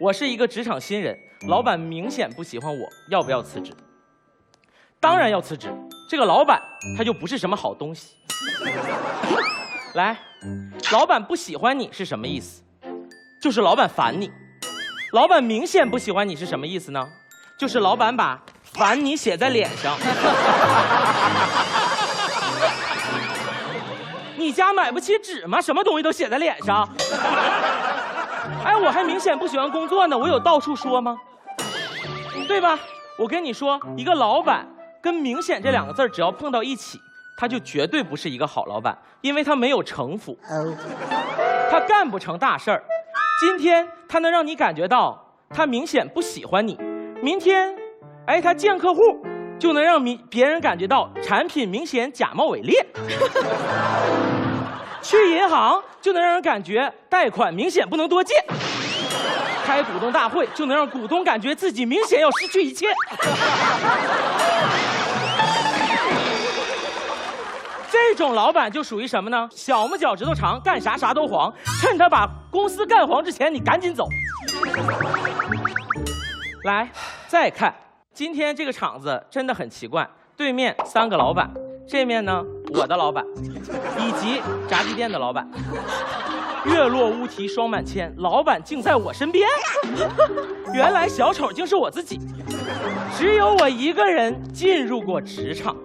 我是一个职场新人，老板明显不喜欢我，要不要辞职？当然要辞职。这个老板他就不是什么好东西。来，老板不喜欢你是什么意思？就是老板烦你。老板明显不喜欢你是什么意思呢？就是老板把烦你写在脸上。你家买不起纸吗？什么东西都写在脸上。哎，我还明显不喜欢工作呢，我有到处说吗？对吧？我跟你说，一个老板跟“明显”这两个字只要碰到一起，他就绝对不是一个好老板，因为他没有城府，他干不成大事儿。今天他能让你感觉到他明显不喜欢你，明天，哎，他见客户就能让明别人感觉到产品明显假冒伪劣。去银行就能让人感觉贷款明显不能多借，开股东大会就能让股东感觉自己明显要失去一切。这种老板就属于什么呢？小拇脚趾头长，干啥啥都黄。趁他把公司干黄之前，你赶紧走。来，再看今天这个场子真的很奇怪，对面三个老板。这面呢，我的老板，以及炸鸡店的老板，月落乌啼霜满天，老板竟在我身边。原来小丑竟是我自己，只有我一个人进入过职场。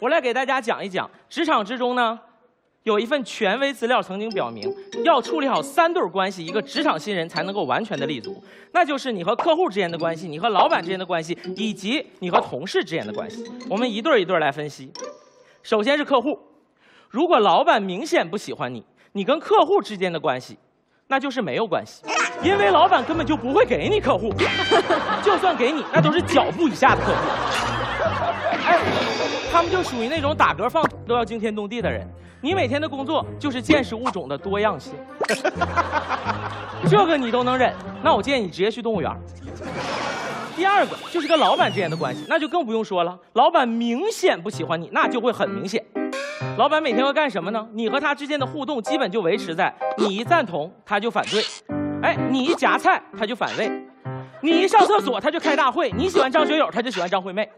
我来给大家讲一讲职场之中呢。有一份权威资料曾经表明，要处理好三对关系，一个职场新人才能够完全的立足。那就是你和客户之间的关系，你和老板之间的关系，以及你和同事之间的关系。我们一对一对来分析。首先是客户，如果老板明显不喜欢你，你跟客户之间的关系，那就是没有关系，因为老板根本就不会给你客户，就算给你，那都是脚步以下的客户。哎，他们就属于那种打嗝放都要惊天动地的人。你每天的工作就是见识物种的多样性，这个你都能忍，那我建议你直接去动物园。第二个就是跟老板之间的关系，那就更不用说了。老板明显不喜欢你，那就会很明显。老板每天要干什么呢？你和他之间的互动基本就维持在你一赞同他就反对，哎，你一夹菜他就反胃，你一上厕所他就开大会，你喜欢张学友他就喜欢张惠妹。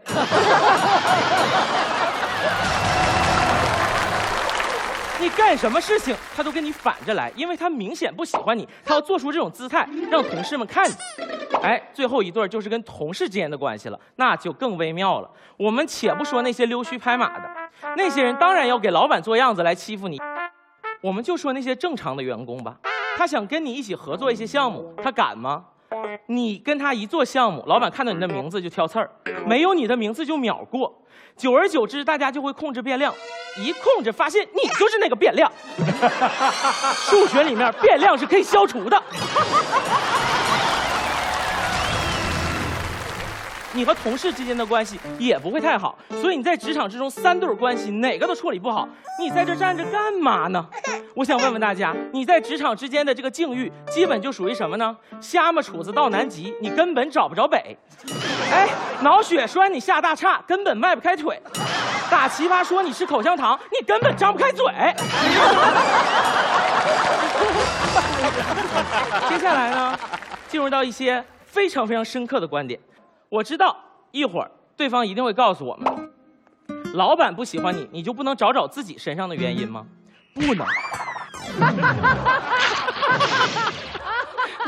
你干什么事情，他都跟你反着来，因为他明显不喜欢你，他要做出这种姿态，让同事们看见。哎，最后一对就是跟同事之间的关系了，那就更微妙了。我们且不说那些溜须拍马的，那些人当然要给老板做样子来欺负你。我们就说那些正常的员工吧，他想跟你一起合作一些项目，他敢吗？你跟他一做项目，老板看到你的名字就挑刺儿，没有你的名字就秒过。久而久之，大家就会控制变量，一控制发现你就是那个变量。数学里面变量是可以消除的。你和同事之间的关系也不会太好，所以你在职场之中三对关系哪个都处理不好，你在这站着干嘛呢？我想问问大家，你在职场之间的这个境遇，基本就属于什么呢？瞎么杵子到南极，你根本找不着北。哎，脑血栓你下大叉，根本迈不开腿。打奇葩说你吃口香糖，你根本张不开嘴。接下来呢，进入到一些非常非常深刻的观点。我知道一会儿对方一定会告诉我们，老板不喜欢你，你就不能找找自己身上的原因吗？不能。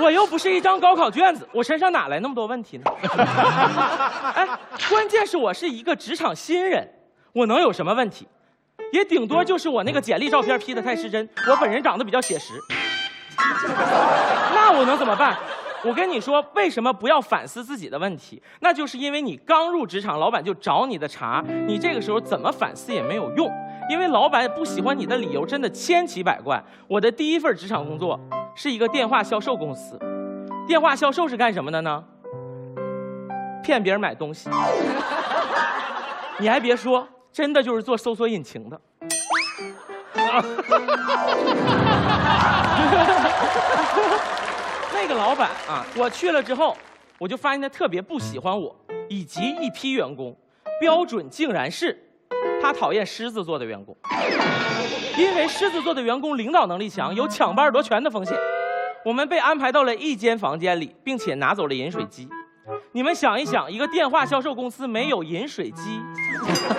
我又不是一张高考卷子，我身上哪来那么多问题呢？哎，关键是我是一个职场新人，我能有什么问题？也顶多就是我那个简历照片 P 的太失真，我本人长得比较写实。那我能怎么办？我跟你说，为什么不要反思自己的问题？那就是因为你刚入职场，老板就找你的茬，你这个时候怎么反思也没有用，因为老板不喜欢你的理由真的千奇百怪。我的第一份职场工作是一个电话销售公司，电话销售是干什么的呢？骗别人买东西。你还别说，真的就是做搜索引擎的。那个老板啊，我去了之后，我就发现他特别不喜欢我，以及一批员工，标准竟然是，他讨厌狮子座的员工，因为狮子座的员工领导能力强，有抢班夺权的风险。我们被安排到了一间房间里，并且拿走了饮水机。你们想一想，一个电话销售公司没有饮水机，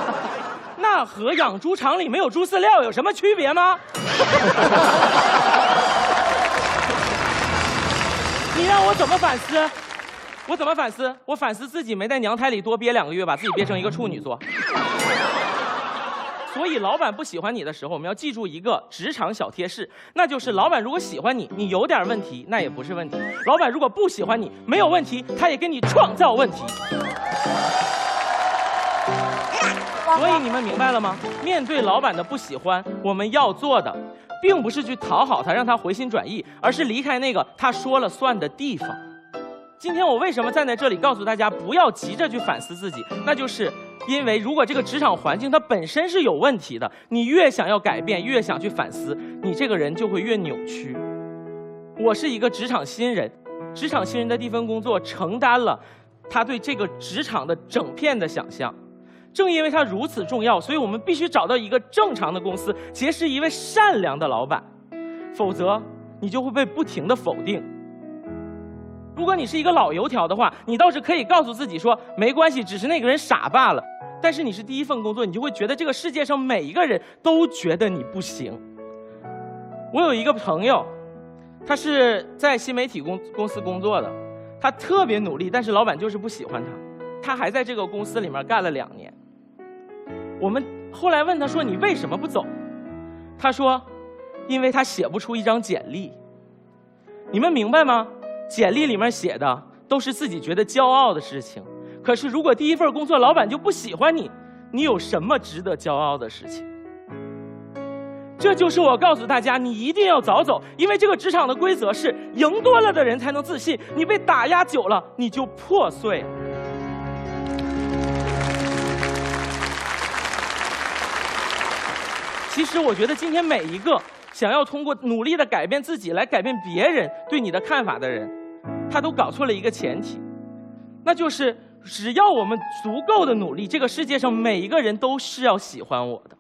那和养猪场里没有猪饲料有什么区别吗？让我怎么反思？我怎么反思？我反思自己没在娘胎里多憋两个月，把自己憋成一个处女座。所以，老板不喜欢你的时候，我们要记住一个职场小贴士，那就是老板如果喜欢你，你有点问题，那也不是问题；老板如果不喜欢你，没有问题，他也给你创造问题。所以你们明白了吗？面对老板的不喜欢，我们要做的，并不是去讨好他，让他回心转意，而是离开那个他说了算的地方。今天我为什么站在这里告诉大家不要急着去反思自己？那就是因为如果这个职场环境它本身是有问题的，你越想要改变，越想去反思，你这个人就会越扭曲。我是一个职场新人，职场新人的第一份工作承担了他对这个职场的整片的想象。正因为他如此重要，所以我们必须找到一个正常的公司，结识一位善良的老板，否则你就会被不停的否定。如果你是一个老油条的话，你倒是可以告诉自己说没关系，只是那个人傻罢了。但是你是第一份工作，你就会觉得这个世界上每一个人都觉得你不行。我有一个朋友，他是在新媒体公公司工作的，他特别努力，但是老板就是不喜欢他。他还在这个公司里面干了两年。我们后来问他说：“你为什么不走？”他说：“因为他写不出一张简历。”你们明白吗？简历里面写的都是自己觉得骄傲的事情，可是如果第一份工作老板就不喜欢你，你有什么值得骄傲的事情？这就是我告诉大家，你一定要早走，因为这个职场的规则是赢多了的人才能自信，你被打压久了，你就破碎。其实我觉得今天每一个想要通过努力的改变自己来改变别人对你的看法的人。他都搞错了一个前提，那就是只要我们足够的努力，这个世界上每一个人都是要喜欢我的，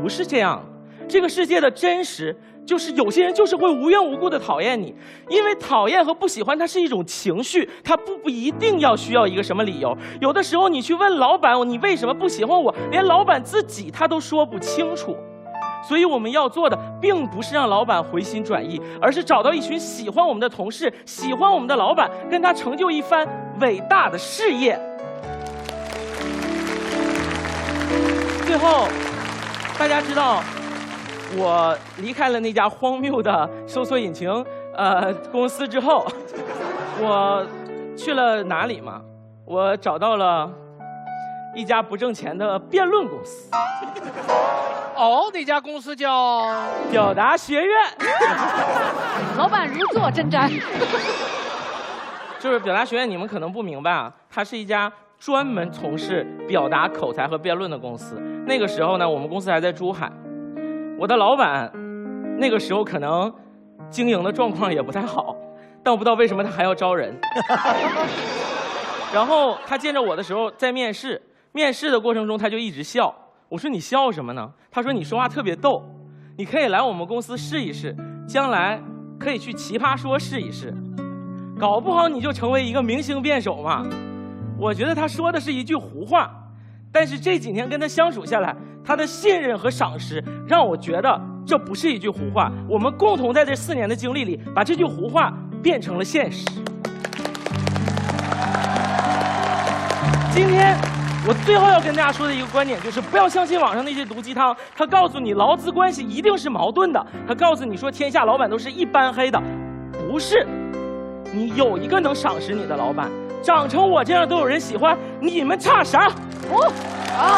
不是这样。这个世界的真实就是有些人就是会无缘无故的讨厌你，因为讨厌和不喜欢它是一种情绪，它不不一定要需要一个什么理由。有的时候你去问老板你为什么不喜欢我，连老板自己他都说不清楚。所以我们要做的，并不是让老板回心转意，而是找到一群喜欢我们的同事，喜欢我们的老板，跟他成就一番伟大的事业。最后，大家知道我离开了那家荒谬的搜索引擎呃公司之后，我去了哪里嘛？我找到了一家不挣钱的辩论公司。哦，那家公司叫表达学院。老板如坐针毡。就是表达学院，你们可能不明白啊，它是一家专门从事表达口才和辩论的公司。那个时候呢，我们公司还在珠海，我的老板那个时候可能经营的状况也不太好，但我不知道为什么他还要招人。然后他见着我的时候在面试，面试的过程中他就一直笑。我说你笑什么呢？他说你说话特别逗，你可以来我们公司试一试，将来可以去奇葩说试一试，搞不好你就成为一个明星辩手嘛。我觉得他说的是一句胡话，但是这几年跟他相处下来，他的信任和赏识让我觉得这不是一句胡话。我们共同在这四年的经历里，把这句胡话变成了现实。今天。我最后要跟大家说的一个观点就是，不要相信网上那些毒鸡汤。他告诉你劳资关系一定是矛盾的，他告诉你说天下老板都是一般黑的，不是。你有一个能赏识你的老板，长成我这样都有人喜欢，你们差啥？哦。